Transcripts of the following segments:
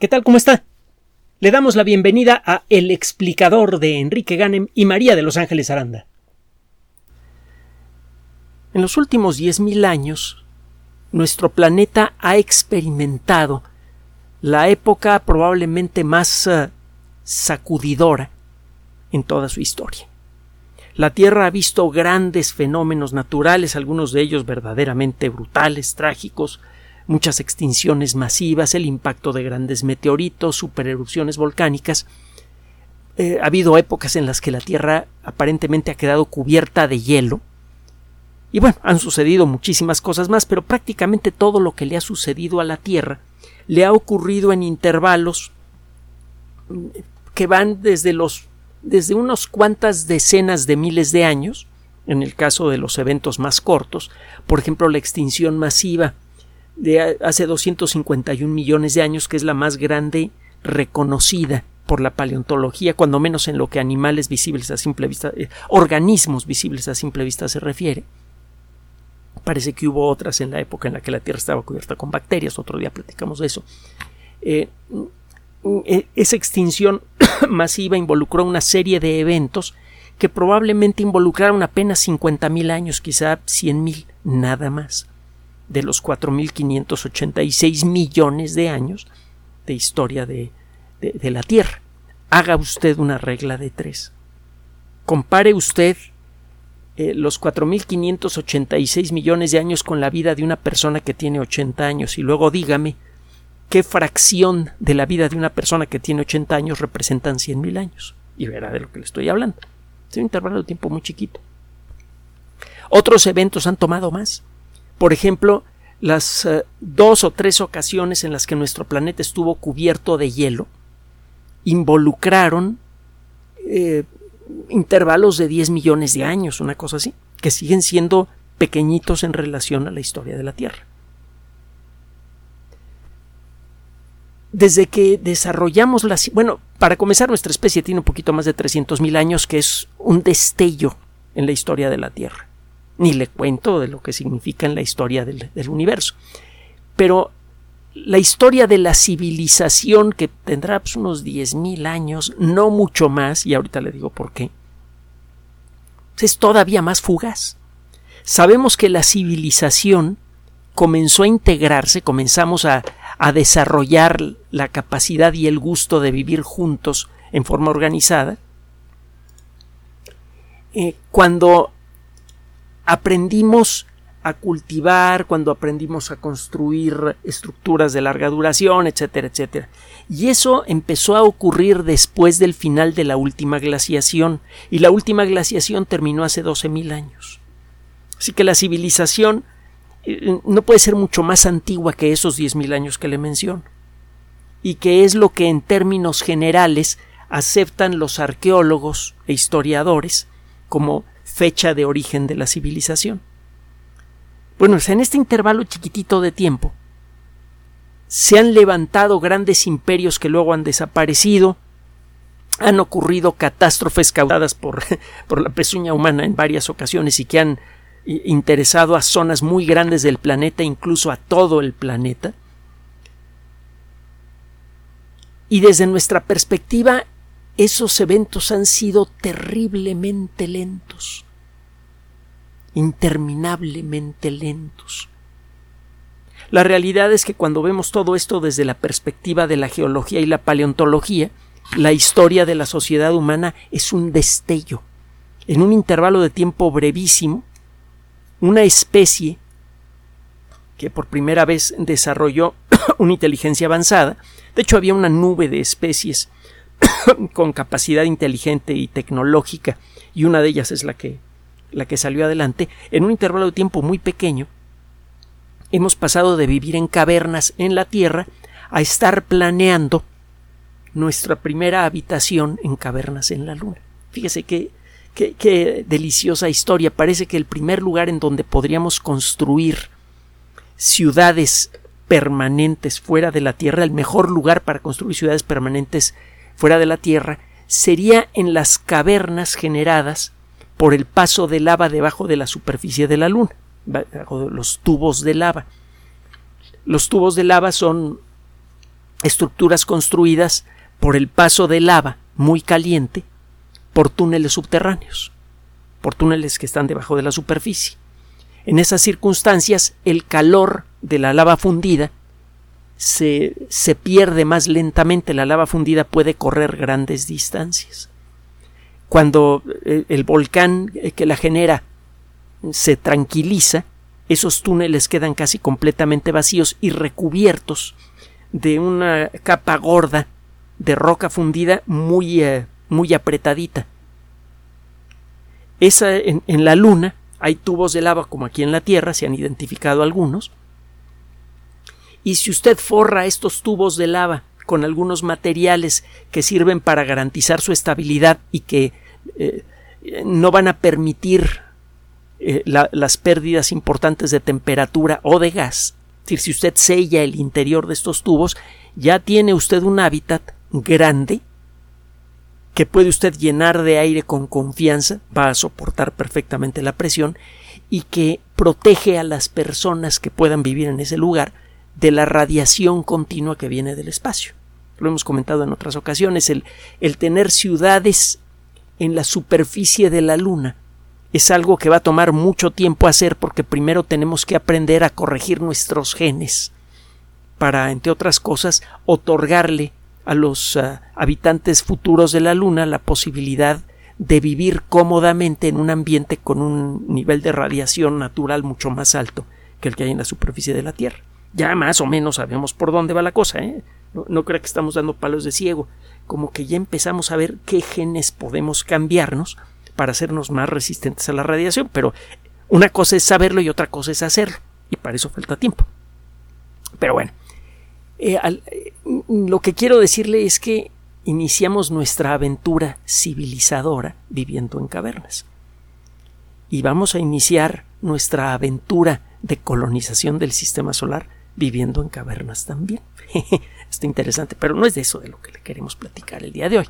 ¿Qué tal? ¿Cómo está? Le damos la bienvenida a El explicador de Enrique Ganem y María de Los Ángeles Aranda. En los últimos 10.000 años, nuestro planeta ha experimentado la época probablemente más uh, sacudidora en toda su historia. La Tierra ha visto grandes fenómenos naturales, algunos de ellos verdaderamente brutales, trágicos, muchas extinciones masivas, el impacto de grandes meteoritos, supererupciones volcánicas. Eh, ha habido épocas en las que la Tierra aparentemente ha quedado cubierta de hielo. Y bueno, han sucedido muchísimas cosas más, pero prácticamente todo lo que le ha sucedido a la Tierra le ha ocurrido en intervalos mm, que van desde los desde unos cuantas decenas de miles de años, en el caso de los eventos más cortos, por ejemplo la extinción masiva de hace 251 millones de años, que es la más grande reconocida por la paleontología, cuando menos en lo que animales visibles a simple vista, eh, organismos visibles a simple vista se refiere. Parece que hubo otras en la época en la que la Tierra estaba cubierta con bacterias, otro día platicamos de eso. Eh, eh, esa extinción masiva involucró una serie de eventos que probablemente involucraron apenas 50.000 años, quizá 100.000, nada más de los 4.586 millones de años de historia de, de, la Tierra. Haga usted una regla de tres. Compare usted eh, los 4.586 millones de años con la vida de una persona que tiene 80 años y luego dígame qué fracción de la vida de una persona que tiene 80 años representan 100.000 años. Y verá de lo que le estoy hablando. Es un intervalo de tiempo muy chiquito. Otros eventos han tomado más. Por ejemplo, las eh, dos o tres ocasiones en las que nuestro planeta estuvo cubierto de hielo involucraron eh, intervalos de 10 millones de años, una cosa así, que siguen siendo pequeñitos en relación a la historia de la Tierra. Desde que desarrollamos la... Bueno, para comenzar, nuestra especie tiene un poquito más de 300.000 años, que es un destello en la historia de la Tierra ni le cuento de lo que significa en la historia del, universo. Pero la historia de la civilización, que tendrá pues, unos 10.000 años, no mucho más, y ahorita le digo por qué, es todavía más fugaz. Sabemos que la civilización comenzó a integrarse, comenzamos a, a desarrollar la capacidad y el gusto de vivir juntos en forma organizada, eh, cuando aprendimos a cultivar, cuando aprendimos a construir estructuras de larga duración, etcétera, etcétera. Y eso empezó a ocurrir después del final de la última glaciación, y la última glaciación terminó hace 12.000 años. Así que la civilización eh, no puede ser mucho más antigua que esos 10.000 años que le menciono, y que es lo que en términos generales aceptan los arqueólogos e historiadores como fecha de origen de la civilización. Bueno, en este intervalo chiquitito de tiempo se han levantado grandes imperios que luego han desaparecido, han ocurrido catástrofes causadas por, por la pezuña humana en varias ocasiones y que han interesado a zonas muy grandes del planeta, incluso a todo el planeta. Y desde nuestra perspectiva, esos eventos han sido terriblemente lentos, interminablemente lentos. La realidad es que cuando vemos todo esto desde la perspectiva de la geología y la paleontología, la historia de la sociedad humana es un destello. En un intervalo de tiempo brevísimo, una especie que por primera vez desarrolló una inteligencia avanzada, de hecho había una nube de especies con capacidad inteligente y tecnológica, y una de ellas es la que, la que salió adelante, en un intervalo de tiempo muy pequeño, hemos pasado de vivir en cavernas en la Tierra a estar planeando nuestra primera habitación en cavernas en la Luna. Fíjese qué, qué, qué deliciosa historia. Parece que el primer lugar en donde podríamos construir ciudades permanentes fuera de la Tierra, el mejor lugar para construir ciudades permanentes fuera de la Tierra sería en las cavernas generadas por el paso de lava debajo de la superficie de la Luna, bajo los tubos de lava. Los tubos de lava son estructuras construidas por el paso de lava muy caliente por túneles subterráneos, por túneles que están debajo de la superficie. En esas circunstancias, el calor de la lava fundida se, se, pierde más lentamente, la lava fundida puede correr grandes distancias. Cuando eh, el volcán que la genera se tranquiliza, esos túneles quedan casi completamente vacíos y recubiertos de una capa gorda de roca fundida muy, eh, muy apretadita. Esa, en la Luna hay tubos de lava como aquí en la Tierra, se han identificado algunos, y si usted forra estos tubos de lava con algunos materiales que sirven para garantizar su estabilidad y que eh, no van a permitir eh, la, las pérdidas importantes de temperatura o de gas, es decir, si usted sella el interior de estos tubos, ya tiene usted un hábitat grande que puede usted llenar de aire con confianza, va a soportar perfectamente la presión y que protege a las personas que puedan vivir en ese lugar de la radiación continua que viene del espacio. Lo hemos comentado en otras ocasiones, el, tener ciudades en la superficie de la Luna es algo que va a tomar mucho tiempo hacer porque primero tenemos que aprender a corregir nuestros genes para, entre otras cosas, otorgarle a los uh, habitantes futuros de la Luna la posibilidad de vivir cómodamente en un ambiente con un nivel de radiación natural mucho más alto que el que hay en la superficie de la Tierra ya más o menos sabemos por dónde va la cosa, ¿eh? No, no crea que estamos dando palos de ciego, como que ya empezamos a ver qué genes podemos cambiarnos para hacernos más resistentes a la radiación, pero una cosa es saberlo y otra cosa es hacerlo, y para eso falta tiempo. Pero bueno, eh, eh, lo que quiero decirle es que iniciamos nuestra aventura civilizadora viviendo en cavernas. Y vamos a iniciar nuestra aventura de colonización del sistema solar viviendo en cavernas también. Está interesante, pero no es de eso de lo que le queremos platicar el día de hoy.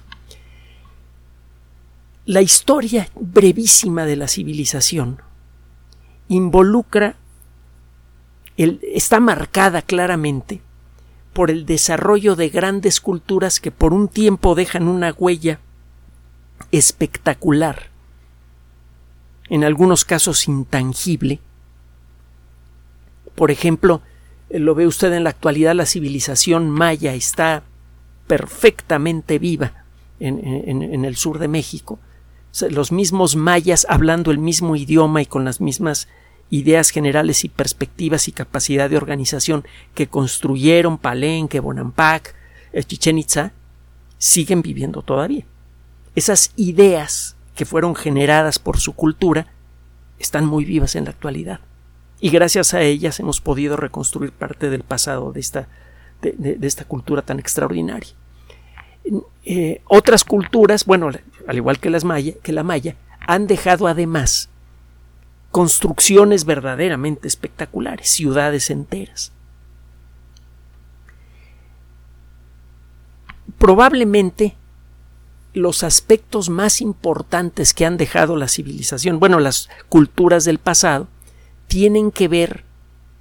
La historia brevísima de la civilización involucra, el, está marcada claramente por el desarrollo de grandes culturas que por un tiempo dejan una huella espectacular, en algunos casos intangible. Por ejemplo, lo ve usted en la actualidad, la civilización maya está perfectamente viva en, el sur de México. Los mismos mayas hablando el mismo idioma y con las mismas ideas generales y perspectivas y capacidad de organización que construyeron Palenque, Bonampak, eh, Chichen Itza, siguen viviendo todavía. Esas ideas que fueron generadas por su cultura están muy vivas en la actualidad y gracias a ellas hemos podido reconstruir parte del pasado de esta, de, esta cultura tan extraordinaria. Eh, otras culturas, bueno, al igual que, las maya, que la maya, han dejado además construcciones verdaderamente espectaculares, ciudades enteras. Probablemente los aspectos más importantes que han dejado la civilización, bueno, las culturas del pasado, tienen que ver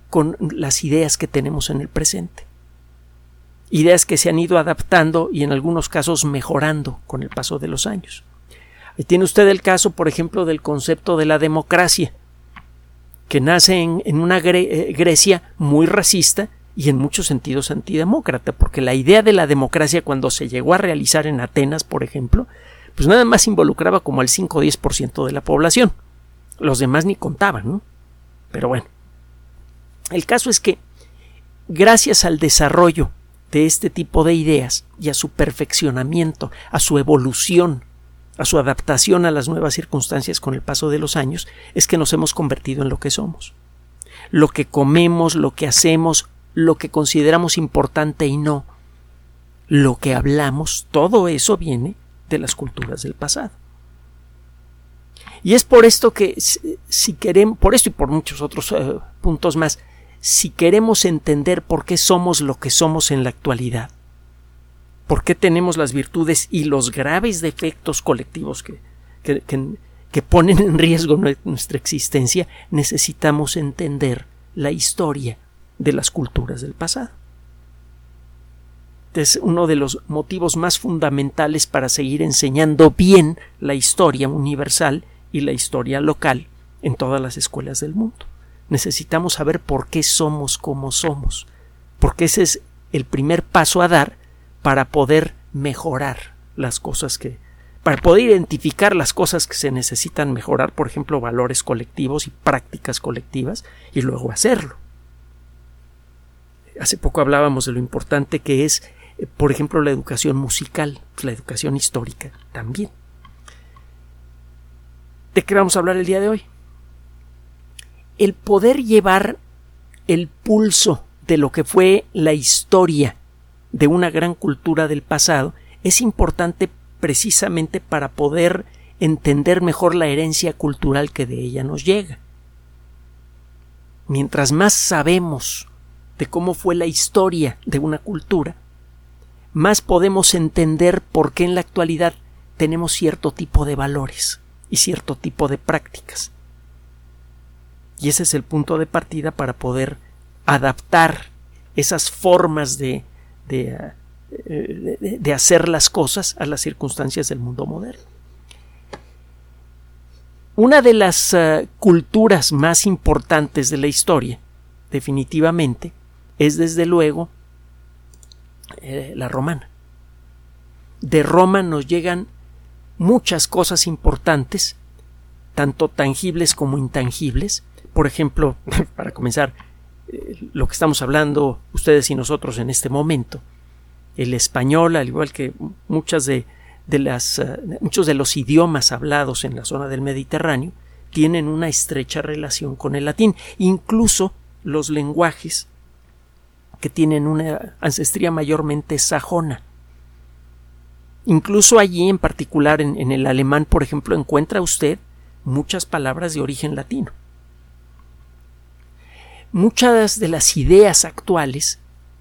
con las ideas que tenemos en el presente. Ideas que se han ido adaptando y en algunos casos mejorando con el paso de los años. Ahí tiene usted el caso, por ejemplo, del concepto de la democracia, que nace en, una eh, Grecia muy racista y en muchos sentidos antidemócrata, porque la idea de la democracia cuando se llegó a realizar en Atenas, por ejemplo, pues nada más involucraba como al 5 o 10% de la población. Los demás ni contaban, ¿no? Pero bueno, el caso es que gracias al desarrollo de este tipo de ideas y a su perfeccionamiento, a su evolución, a su adaptación a las nuevas circunstancias con el paso de los años, es que nos hemos convertido en lo que somos. Lo que comemos, lo que hacemos, lo que consideramos importante y no, lo que hablamos, todo eso viene de las culturas del pasado. Y es por esto que si queremos, por esto y por muchos otros eh, puntos más, si queremos entender por qué somos lo que somos en la actualidad, por qué tenemos las virtudes y los graves defectos colectivos que, que, que ponen en riesgo nuestra existencia, necesitamos entender la historia de las culturas del pasado. es uno de los motivos más fundamentales para seguir enseñando bien la historia universal y la historia local en todas las escuelas del mundo. Necesitamos saber por qué somos como somos, porque ese es el primer paso a dar para poder mejorar las cosas que para poder identificar las cosas que se necesitan mejorar, por ejemplo, valores colectivos y prácticas colectivas, y luego hacerlo. Hace poco hablábamos de lo importante que es, eh, por ejemplo, la educación musical, la educación histórica también. ¿De qué vamos a hablar el día de hoy? El poder llevar el pulso de lo que fue la historia de una gran cultura del pasado es importante precisamente para poder entender mejor la herencia cultural que de ella nos llega. Mientras más sabemos de cómo fue la historia de una cultura, más podemos entender por qué en la actualidad tenemos cierto tipo de valores y cierto tipo de prácticas. Y ese es el punto de partida para poder adaptar esas formas de, de de, hacer las cosas a las circunstancias del mundo moderno. Una de las eh, culturas más importantes de la historia, definitivamente, es desde luego eh, la romana. De Roma nos llegan muchas cosas importantes, tanto tangibles como intangibles. Por ejemplo, para comenzar, eh, lo que estamos hablando ustedes y nosotros en este momento, el español, al igual que muchas de, las, eh, muchos de los idiomas hablados en la zona del Mediterráneo, tienen una estrecha relación con el latín, incluso los lenguajes que tienen una ancestría mayormente sajona. Incluso allí, en particular en, el alemán, por ejemplo, encuentra usted muchas palabras de origen latino. Muchas de las ideas actuales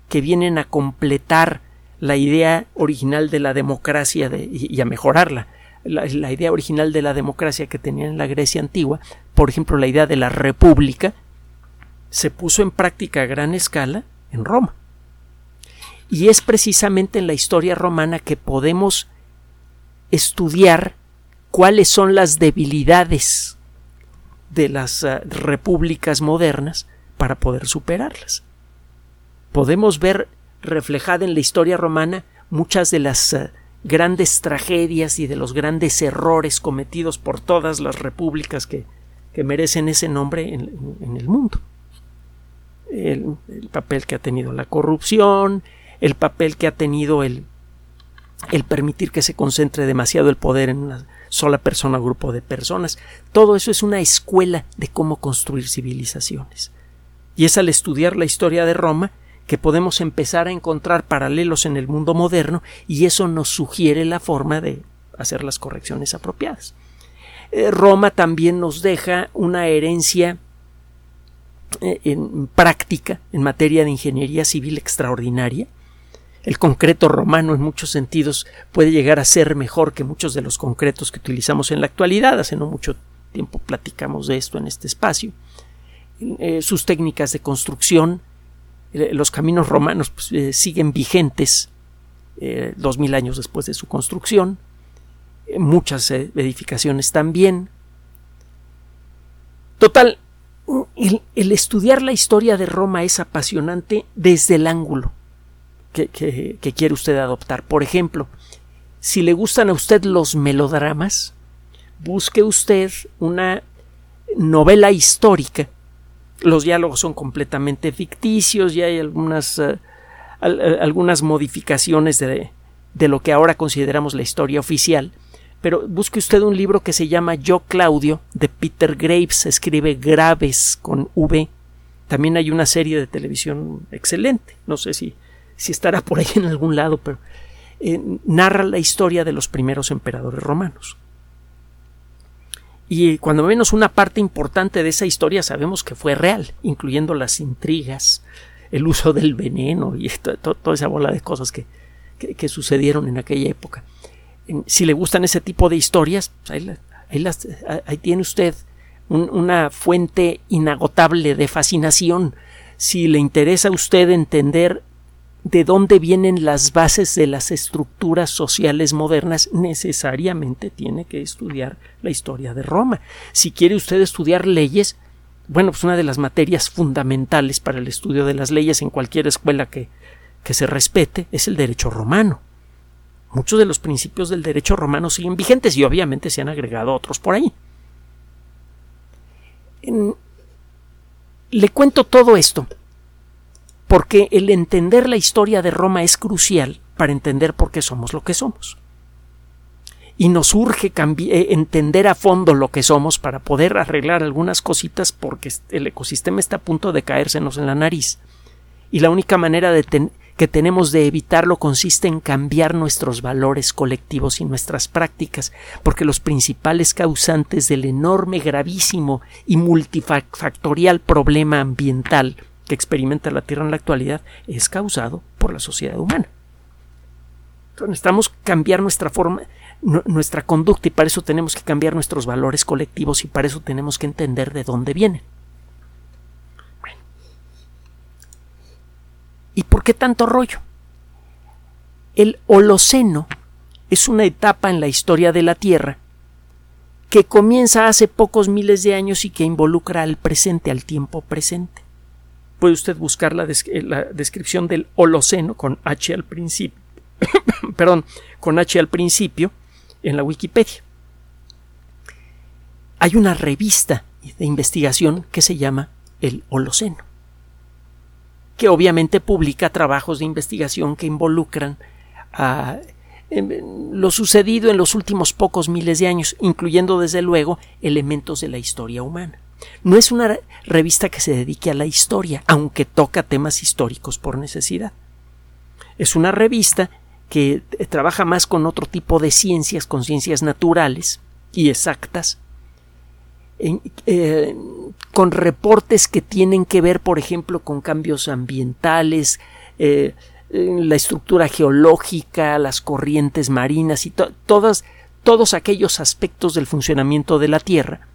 que vienen a completar la idea original de la democracia y, a mejorarla. La, la, idea original de la democracia que tenían en la Grecia antigua, por ejemplo, la idea de la república, se puso en práctica a gran escala en Roma. Y es precisamente en la historia romana que podemos estudiar cuáles son las debilidades de las uh, repúblicas modernas para poder superarlas. Podemos ver reflejada en la historia romana muchas de las uh, grandes tragedias y de los grandes errores cometidos por todas las repúblicas que, que merecen ese nombre en, el mundo. El, papel que ha tenido la corrupción, el papel que ha tenido el, el permitir que se concentre demasiado el poder en una sola persona o grupo de personas. Todo eso es una escuela de cómo construir civilizaciones. Y es al estudiar la historia de Roma que podemos empezar a encontrar paralelos en el mundo moderno y eso nos sugiere la forma de hacer las correcciones apropiadas. Eh, Roma también nos deja una herencia eh, en práctica en materia de ingeniería civil extraordinaria. El concreto romano en muchos sentidos puede llegar a ser mejor que muchos de los concretos que utilizamos en la actualidad. Hace no mucho tiempo platicamos de esto en este espacio. Eh, sus técnicas de construcción eh, los caminos romanos pues, eh, siguen vigentes dos mil años después de su construcción, muchas edificaciones también. Total, el, estudiar la historia de Roma es apasionante desde el ángulo que, quiere usted adoptar. Por ejemplo, si le gustan a usted los melodramas, busque usted una novela histórica los diálogos son completamente ficticios y hay algunas, uh, algunas modificaciones de, de, lo que ahora consideramos la historia oficial. Pero busque usted un libro que se llama Yo Claudio de Peter Graves, escribe Graves con V. También hay una serie de televisión excelente, no sé si, si estará por ahí en algún lado, pero eh, narra la historia de los primeros emperadores romanos y cuando menos una parte importante de esa historia sabemos que fue real, incluyendo las intrigas, el uso del veneno y toda esa bola de cosas que, que, sucedieron en aquella época. Si le gustan ese tipo de historias, pues ahí, ahí, tiene usted una fuente inagotable de fascinación. Si le interesa a usted entender de dónde vienen las bases de las estructuras sociales modernas, necesariamente tiene que estudiar la historia de Roma. Si quiere usted estudiar leyes, bueno, pues una de las materias fundamentales para el estudio de las leyes en cualquier escuela que, que se respete es el derecho romano. Muchos de los principios del derecho romano siguen vigentes y obviamente se han agregado otros por ahí. le cuento todo esto porque el entender la historia de Roma es crucial para entender por qué somos lo que somos. Y nos urge eh, entender a fondo lo que somos para poder arreglar algunas cositas porque el ecosistema está a punto de caérsenos en la nariz. Y la única manera que tenemos de evitarlo consiste en cambiar nuestros valores colectivos y nuestras prácticas, porque los principales causantes del enorme, gravísimo y multifactorial problema ambiental que experimenta la Tierra en la actualidad es causado por la sociedad humana. Entonces necesitamos cambiar nuestra forma, nuestra conducta y para eso tenemos que cambiar nuestros valores colectivos y para eso tenemos que entender de dónde vienen. ¿Y por qué tanto rollo? El Holoceno es una etapa en la historia de la Tierra que comienza hace pocos miles de años y que involucra al presente, al tiempo presente puede usted buscar la, descripción del Holoceno con H al principio, perdón, con H al principio en la Wikipedia. Hay una revista de investigación que se llama el Holoceno, que obviamente publica trabajos de investigación que involucran a em, lo sucedido en los últimos pocos miles de años, incluyendo desde luego elementos de la historia humana. No es una revista que se dedique a la historia, aunque toca temas históricos por necesidad. Es una revista que trabaja más con otro tipo de ciencias, con ciencias naturales y exactas, eh, con reportes que tienen que ver, por ejemplo, con cambios ambientales, eh, la estructura geológica, las corrientes marinas y todas, todos aquellos aspectos del funcionamiento de la Tierra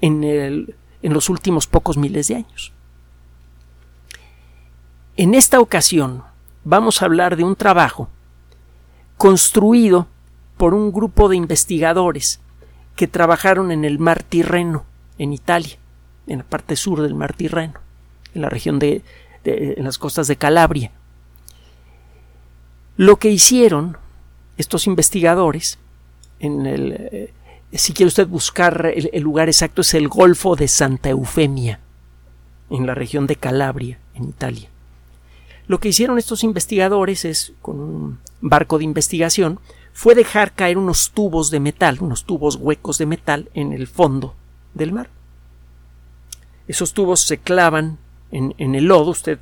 en, el, en los últimos pocos miles de años. En esta ocasión vamos a hablar de un trabajo construido por un grupo de investigadores que trabajaron en el mar Tirreno, en Italia, en la parte sur del mar Tirreno, en la región de, en las costas de Calabria. Lo que hicieron estos investigadores en el, eh, si quiere usted buscar el, lugar exacto, es el Golfo de Santa Eufemia, en la región de Calabria, en Italia. Lo que hicieron estos investigadores es, con un barco de investigación, fue dejar caer unos tubos de metal, unos tubos huecos de metal en el fondo del mar. Esos tubos se clavan en, el lodo, usted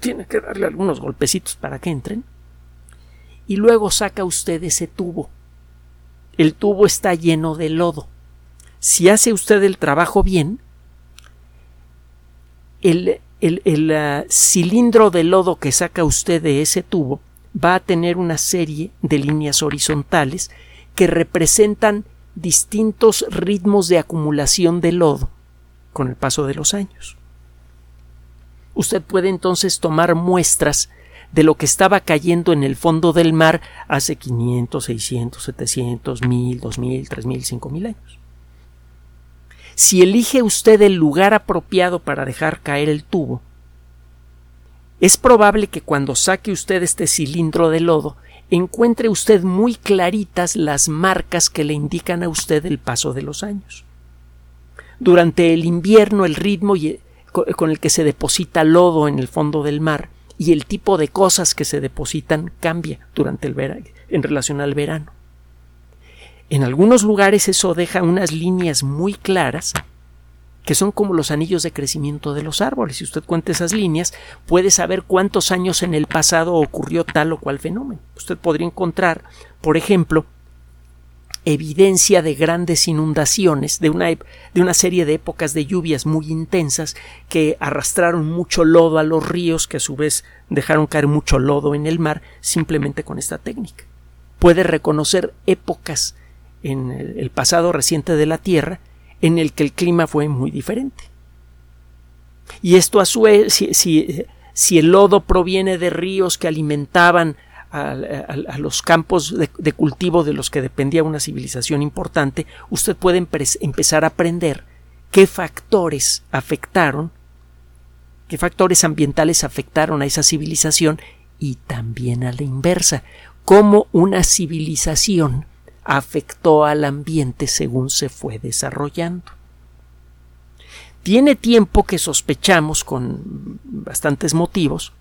tiene que darle algunos golpecitos para que entren, y luego saca usted ese tubo el tubo está lleno de lodo. Si hace usted el trabajo bien, el, ah, cilindro de lodo que saca usted de ese tubo va a tener una serie de líneas horizontales que representan distintos ritmos de acumulación de lodo con el paso de los años. Usted puede entonces tomar muestras de lo que estaba cayendo en el fondo del mar hace 500, 600, 700, 1000, 2000, 3000, 5000 años. Si elige usted el lugar apropiado para dejar caer el tubo, es probable que cuando saque usted este cilindro de lodo encuentre usted muy claritas las marcas que le indican a usted el paso de los años. Durante el invierno el ritmo con el que se deposita lodo en el fondo del mar y el tipo de cosas que se depositan cambia durante el verano en relación al verano. En algunos lugares eso deja unas líneas muy claras que son como los anillos de crecimiento de los árboles. Si usted cuenta esas líneas, puede saber cuántos años en el pasado ocurrió tal o cual fenómeno. Usted podría encontrar, por ejemplo, evidencia de grandes inundaciones, de una, de una serie de épocas de lluvias muy intensas que arrastraron mucho lodo a los ríos, que a su vez dejaron caer mucho lodo en el mar, simplemente con esta técnica. Puede reconocer épocas en el pasado reciente de la Tierra en el que el clima fue muy diferente. Y esto a su vez, si, si el lodo proviene de ríos que alimentaban a, los campos de, cultivo de los que dependía una civilización importante, usted puede empezar a aprender qué factores afectaron, qué factores ambientales afectaron a esa civilización y también a la inversa, cómo una civilización afectó al ambiente según se fue desarrollando. Tiene tiempo que sospechamos, con bastantes motivos,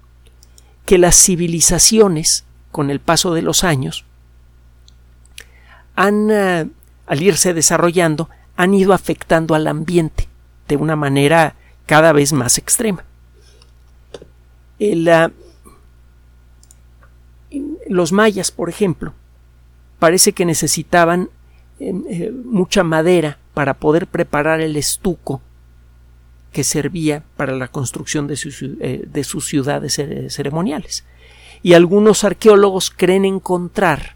que las civilizaciones, con el paso de los años, han, eh, al irse desarrollando, han ido afectando al ambiente de una manera cada vez más extrema. Ah, los mayas, por ejemplo, parece que necesitaban eh, mucha madera para poder preparar el estuco que servía para la construcción de, eh, sus ciudades ceremoniales. Y algunos arqueólogos creen encontrar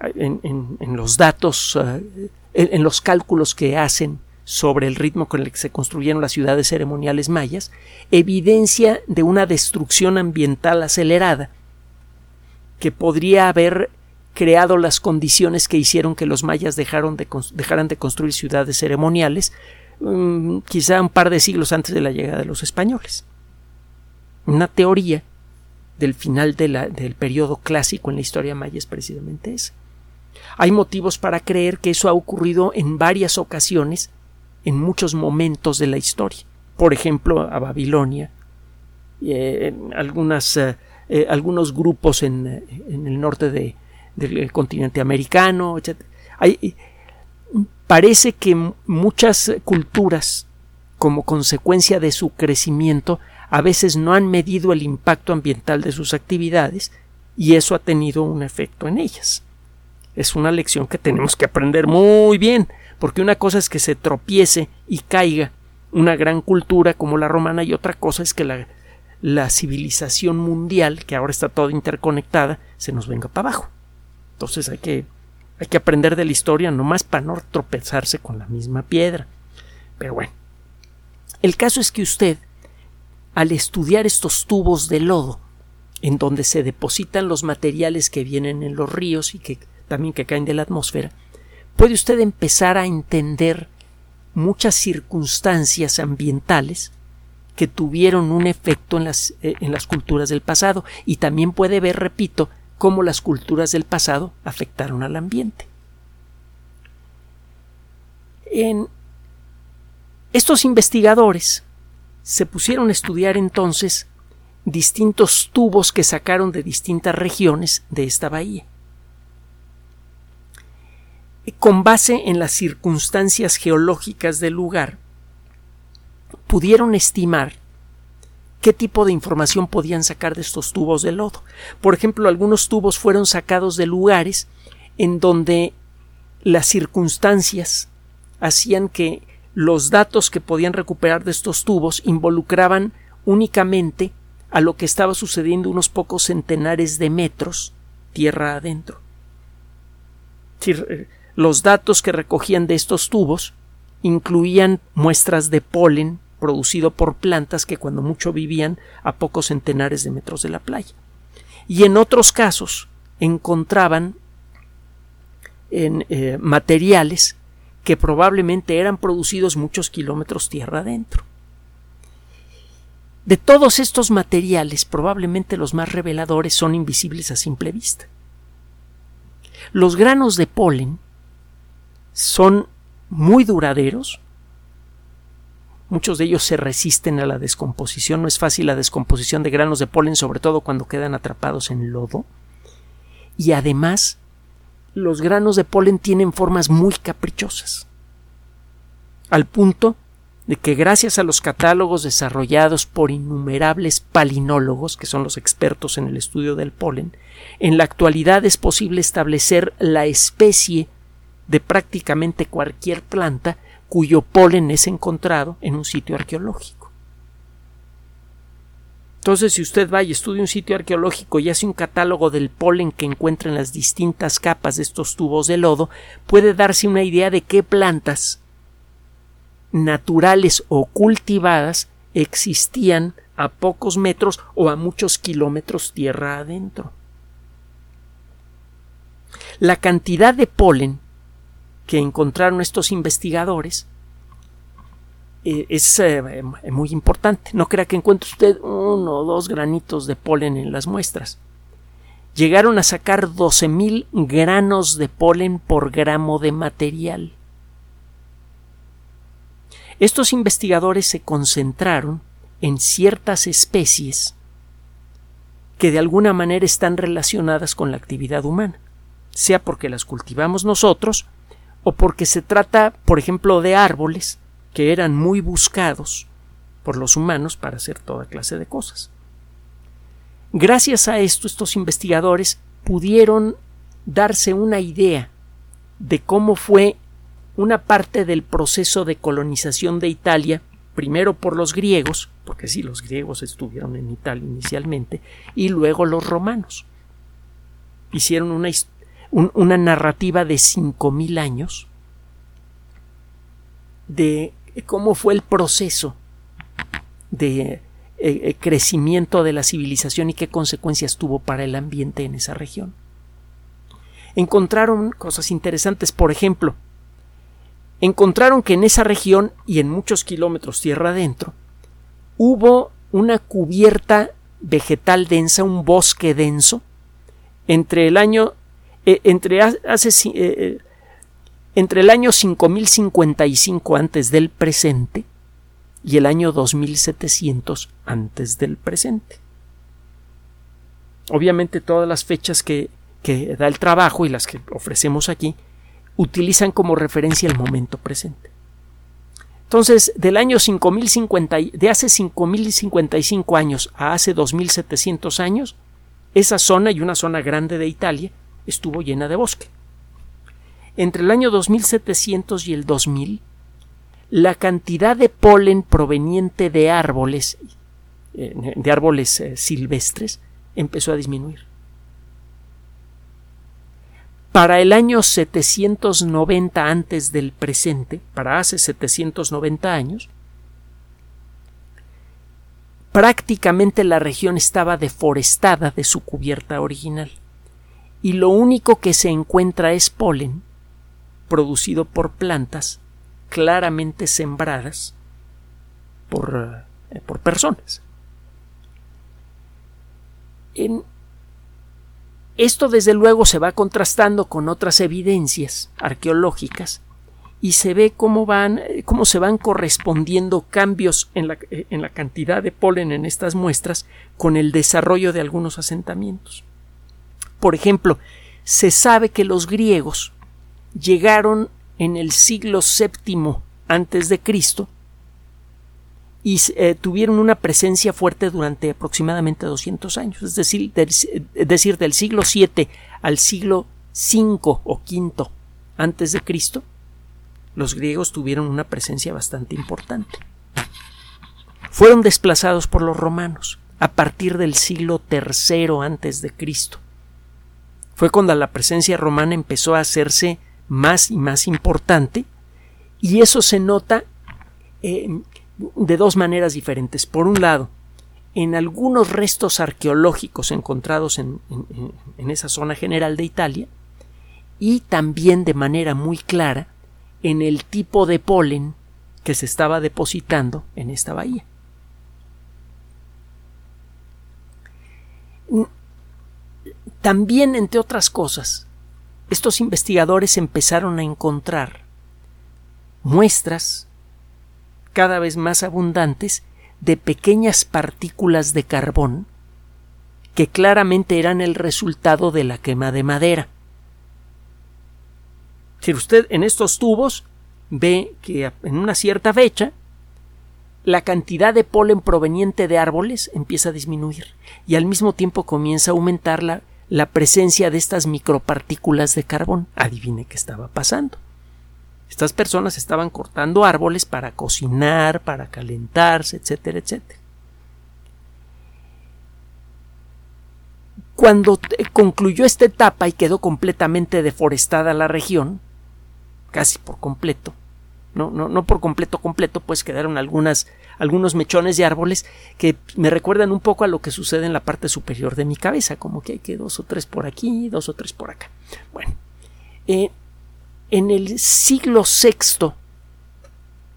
en, los datos, eh, en los cálculos que hacen sobre el ritmo con el que se construyeron las ciudades ceremoniales mayas, evidencia de una destrucción ambiental acelerada que podría haber creado las condiciones que hicieron que los mayas dejaron de, dejaran de construir ciudades ceremoniales Mm, quizá un par de siglos antes de la llegada de los españoles. Una teoría del final del periodo clásico en la historia maya es precisamente esa. Hay motivos para creer que eso ha ocurrido en varias ocasiones, en muchos momentos de la historia. Por ejemplo, a Babilonia, eh, algunas, eh, eh, algunos grupos en, el norte del continente americano, etc. Parece que muchas culturas, como consecuencia de su crecimiento, a veces no han medido el impacto ambiental de sus actividades y eso ha tenido un efecto en ellas. Es una lección que tenemos que aprender muy bien, porque una cosa es que se tropiece y caiga una gran cultura como la romana y otra cosa es que la, la civilización mundial, que ahora está toda interconectada, se nos venga para abajo. Entonces hay que hay que aprender de la historia nomás para no tropezarse con la misma piedra. Pero bueno, el caso es que usted, al estudiar estos tubos de lodo, en donde se depositan los materiales que vienen en los ríos y que también que caen de la atmósfera, puede usted empezar a entender muchas circunstancias ambientales que tuvieron un efecto en las, eh, en las culturas del pasado y también puede ver, repito, cómo las culturas del pasado afectaron al ambiente. En estos investigadores se pusieron a estudiar entonces distintos tubos que sacaron de distintas regiones de esta bahía. Con base en las circunstancias geológicas del lugar, pudieron estimar qué tipo de información podían sacar de estos tubos de lodo. Por ejemplo, algunos tubos fueron sacados de lugares en donde las circunstancias hacían que los datos que podían recuperar de estos tubos involucraban únicamente a lo que estaba sucediendo unos pocos centenares de metros tierra adentro. Eh, los datos que recogían de estos tubos incluían muestras de polen producido por plantas que cuando mucho vivían a pocos centenares de metros de la playa. Y en otros casos encontraban en eh, materiales que probablemente eran producidos muchos kilómetros tierra adentro. De todos estos materiales, probablemente los más reveladores son invisibles a simple vista. Los granos de polen son muy duraderos, Muchos de ellos se resisten a la descomposición. No es fácil la descomposición de granos de polen, sobre todo cuando quedan atrapados en lodo. Y además, los granos de polen tienen formas muy caprichosas. Al punto de que gracias a los catálogos desarrollados por innumerables palinólogos, que son los expertos en el estudio del polen, en la actualidad es posible establecer la especie de prácticamente cualquier planta cuyo polen es encontrado en un sitio arqueológico. Entonces, si usted va y estudia un sitio arqueológico y hace un catálogo del polen que encuentra en las distintas capas de estos tubos de lodo, puede darse una idea de qué plantas naturales o cultivadas existían a pocos metros o a muchos kilómetros tierra adentro. La cantidad de polen que encontraron estos investigadores eh, es eh, muy importante. No crea que encuentre usted uno o dos granitos de polen en las muestras. Llegaron a sacar 12.000 granos de polen por gramo de material. Estos investigadores se concentraron en ciertas especies que de alguna manera están relacionadas con la actividad humana, sea porque las cultivamos nosotros o porque se trata, por ejemplo, de árboles que eran muy buscados por los humanos para hacer toda clase de cosas. Gracias a esto, estos investigadores pudieron darse una idea de cómo fue una parte del proceso de colonización de Italia, primero por los griegos, porque sí, los griegos estuvieron en Italia inicialmente, y luego los romanos. Hicieron una, una narrativa de cinco mil años de cómo fue el proceso de eh, eh, crecimiento de la civilización y qué consecuencias tuvo para el ambiente en esa región. Encontraron cosas interesantes, por ejemplo, encontraron que en esa región y en muchos kilómetros tierra adentro hubo una cubierta vegetal densa, un bosque denso, entre el año eh, entre hace entre el año 5055 antes del presente y el año 2700 antes del presente. Obviamente todas las fechas que, que da el trabajo y las que ofrecemos aquí utilizan como referencia el momento presente. Entonces, del año 5050, de hace 5055 años a hace 2700 años, esa zona y una zona grande de Italia estuvo llena de bosque entre el año 2700 y el 2000, la cantidad de polen proveniente de árboles, eh, de árboles eh, silvestres, empezó a disminuir. Para el año 790 antes del presente, para hace 790 años, prácticamente la región estaba deforestada de su cubierta original y lo único que se encuentra es polen producido por plantas claramente sembradas por, eh, por personas. Esto desde luego se va contrastando con otras evidencias arqueológicas y se ve cómo van eh, cómo se van correspondiendo cambios en la, eh, en la cantidad de polen en estas muestras con el desarrollo de algunos asentamientos. Por ejemplo, se sabe que los griegos llegaron en el siglo VII antes de Cristo y eh, tuvieron una presencia fuerte durante aproximadamente 200 años, es decir, decir, del siglo VII al siglo V o V antes de Cristo, los griegos tuvieron una presencia bastante importante. Fueron desplazados por los romanos a partir del siglo III antes de Cristo. Fue cuando la presencia romana empezó a hacerse más y más importante y eso se nota eh, de dos maneras diferentes. Por un lado, en algunos restos arqueológicos encontrados en, en, esa zona general de Italia y también de manera muy clara en el tipo de polen que se estaba depositando en esta bahía. También, entre otras cosas, estos investigadores empezaron a encontrar muestras cada vez más abundantes de pequeñas partículas de carbón que claramente eran el resultado de la quema de madera. Si usted en estos tubos ve que en una cierta fecha la cantidad de polen proveniente de árboles empieza a disminuir y al mismo tiempo comienza a aumentar la la presencia de estas micropartículas de carbón. Adivine qué estaba pasando. Estas personas estaban cortando árboles para cocinar, para calentarse, etcétera, etcétera. Cuando concluyó esta etapa y quedó completamente deforestada la región, casi por completo, no, no, no por completo completo, pues quedaron algunas, algunos mechones de árboles que me recuerdan un poco a lo que sucede en la parte superior de mi cabeza, como que hay que dos o tres por aquí, dos o tres por acá. Bueno, eh, en el siglo VI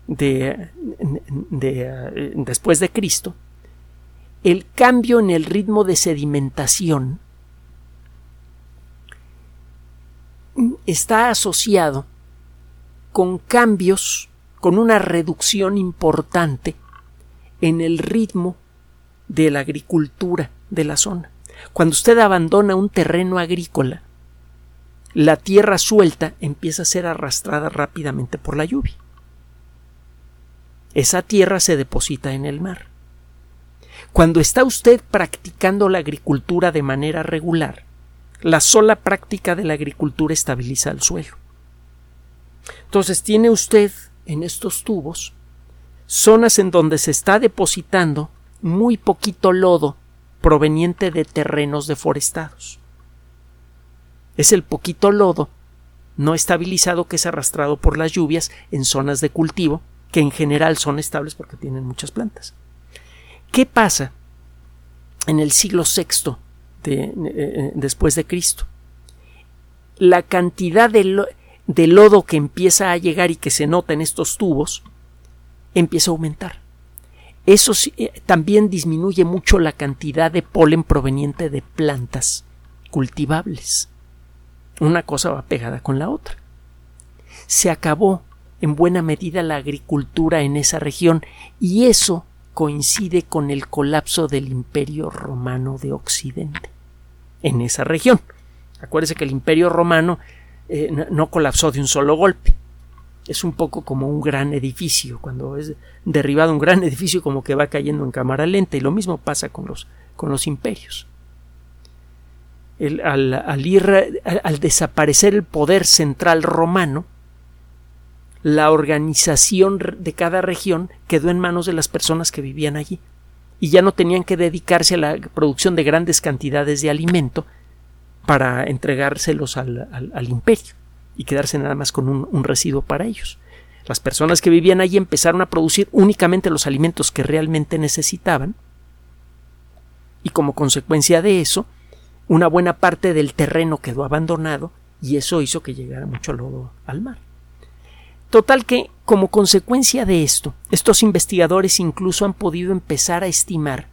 de, de, después de Cristo, el cambio en el ritmo de sedimentación está asociado con cambios, con una reducción importante en el ritmo de la agricultura de la zona. Cuando usted abandona un terreno agrícola, la tierra suelta empieza a ser arrastrada rápidamente por la lluvia. Esa tierra se deposita en el mar. Cuando está usted practicando la agricultura de manera regular, la sola práctica de la agricultura estabiliza el suelo. Entonces tiene usted en estos tubos zonas en donde se está depositando muy poquito lodo proveniente de terrenos deforestados. Es el poquito lodo no estabilizado que es arrastrado por las lluvias en zonas de cultivo que en general son estables porque tienen muchas plantas. ¿Qué pasa en el siglo VI eh, eh, después de Cristo? La cantidad de, de lodo que empieza a llegar y que se nota en estos tubos empieza a aumentar. Eso eh, también disminuye mucho la cantidad de polen proveniente de plantas cultivables. Una cosa va pegada con la otra. Se acabó en buena medida la agricultura en esa región y eso coincide con el colapso del Imperio Romano de Occidente en esa región. Acuérdese que el Imperio Romano eh, no colapsó de un solo golpe. Es un poco como un gran edificio. Cuando es derribado un gran edificio, como que va cayendo en cámara lenta, y lo mismo pasa con los, con los imperios. al, al desaparecer el poder central romano, la organización de cada región quedó en manos de las personas que vivían allí y ya no tenían que dedicarse a la producción de grandes cantidades de alimento, para entregárselos al, imperio y quedarse nada más con un, residuo para ellos. Las personas que vivían allí empezaron a producir únicamente los alimentos que realmente necesitaban y como consecuencia de eso, una buena parte del terreno quedó abandonado y eso hizo que llegara mucho lodo al mar. Total que, como consecuencia de esto, estos investigadores incluso han podido empezar a estimar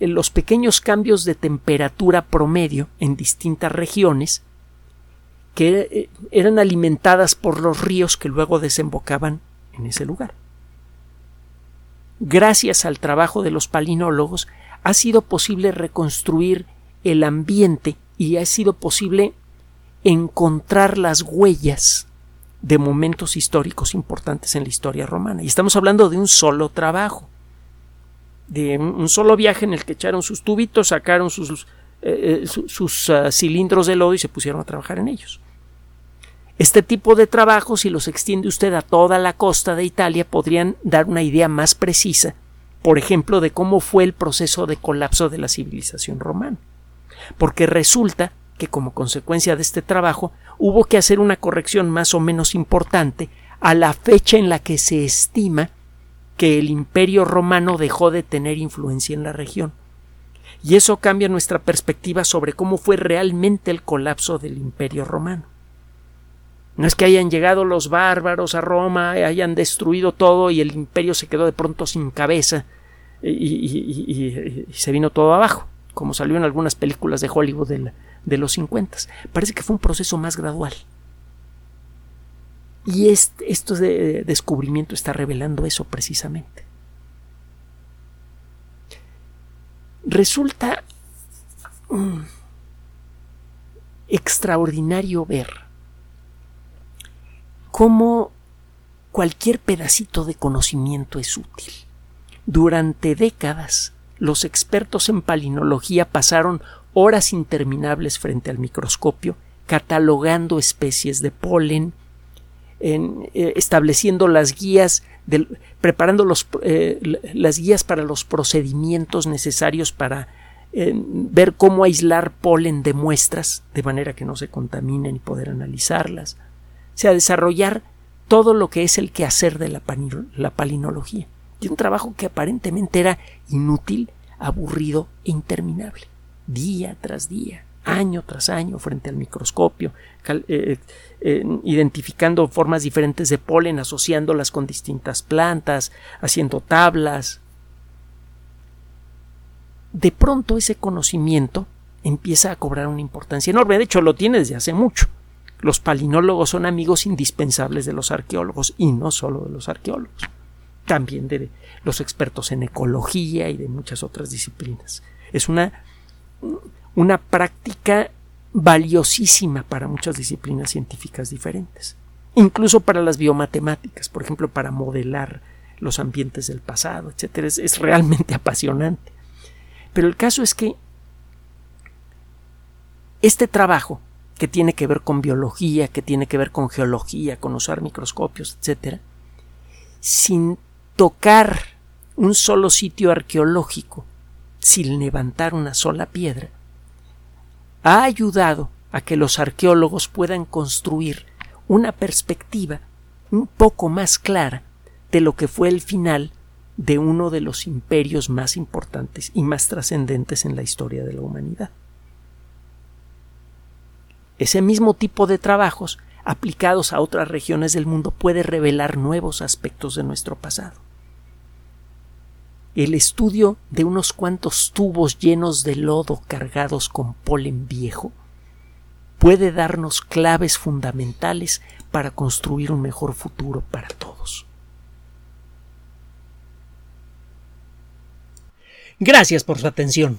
los pequeños cambios de temperatura promedio en distintas regiones que eh, eran alimentadas por los ríos que luego desembocaban en ese lugar. Gracias al trabajo de los palinólogos ha sido posible reconstruir el ambiente y ha sido posible encontrar las huellas de momentos históricos importantes en la historia romana. Y estamos hablando de un solo trabajo de un solo viaje en el que echaron sus tubitos, sacaron sus, eh, eh, ah, cilindros de lodo y se pusieron a trabajar en ellos. Este tipo de trabajo, si los extiende usted a toda la costa de Italia, podrían dar una idea más precisa, por ejemplo, de cómo fue el proceso de colapso de la civilización romana. Porque resulta que como consecuencia de este trabajo hubo que hacer una corrección más o menos importante a la fecha en la que se estima que el imperio romano dejó de tener influencia en la región. Y eso cambia nuestra perspectiva sobre cómo fue realmente el colapso del imperio romano. No es que hayan llegado los bárbaros a Roma, hayan destruido todo y el imperio se quedó de pronto sin cabeza y, se vino todo abajo, como salió en algunas películas de Hollywood de, de los 50. Parece que fue un proceso más gradual. Y este, descubrimiento está revelando eso precisamente. Resulta mm, extraordinario ver cómo cualquier pedacito de conocimiento es útil. Durante décadas, los expertos en palinología pasaron horas interminables frente al microscopio catalogando especies de polen, en, eh, estableciendo las guías, preparando eh, las guías para los procedimientos necesarios para eh, ver cómo aislar polen de muestras de manera que no se contaminen y poder analizarlas. Sea, desarrollar todo lo que es el quehacer de la, la palinología. de un trabajo que aparentemente era inútil, aburrido e interminable, día tras día, año tras año frente al microscopio, eh, eh, identificando formas diferentes de polen, asociándolas con distintas plantas, haciendo tablas. De pronto ese conocimiento empieza a cobrar una importancia enorme. De hecho, lo tiene desde hace mucho. Los palinólogos son amigos indispensables de los arqueólogos y no solo de los arqueólogos, también de los expertos en ecología y de muchas otras disciplinas. Es una, una práctica valiosísima para muchas disciplinas científicas diferentes, incluso para las biomatemáticas, por ejemplo, para modelar los ambientes del pasado, etcétera. es realmente apasionante. Pero el caso es que este trabajo que tiene que ver con biología, que tiene que ver con geología, con usar microscopios, etc., sin tocar un solo sitio arqueológico, sin levantar una sola piedra, ha ayudado a que los arqueólogos puedan construir una perspectiva un poco más clara de lo que fue el final de uno de los imperios más importantes y más trascendentes en la historia de la humanidad. Ese mismo tipo de trabajos aplicados a otras regiones del mundo puede revelar nuevos aspectos de nuestro pasado. El estudio de unos cuantos tubos llenos de lodo cargados con polen viejo puede darnos claves fundamentales para construir un mejor futuro para todos. Gracias por su atención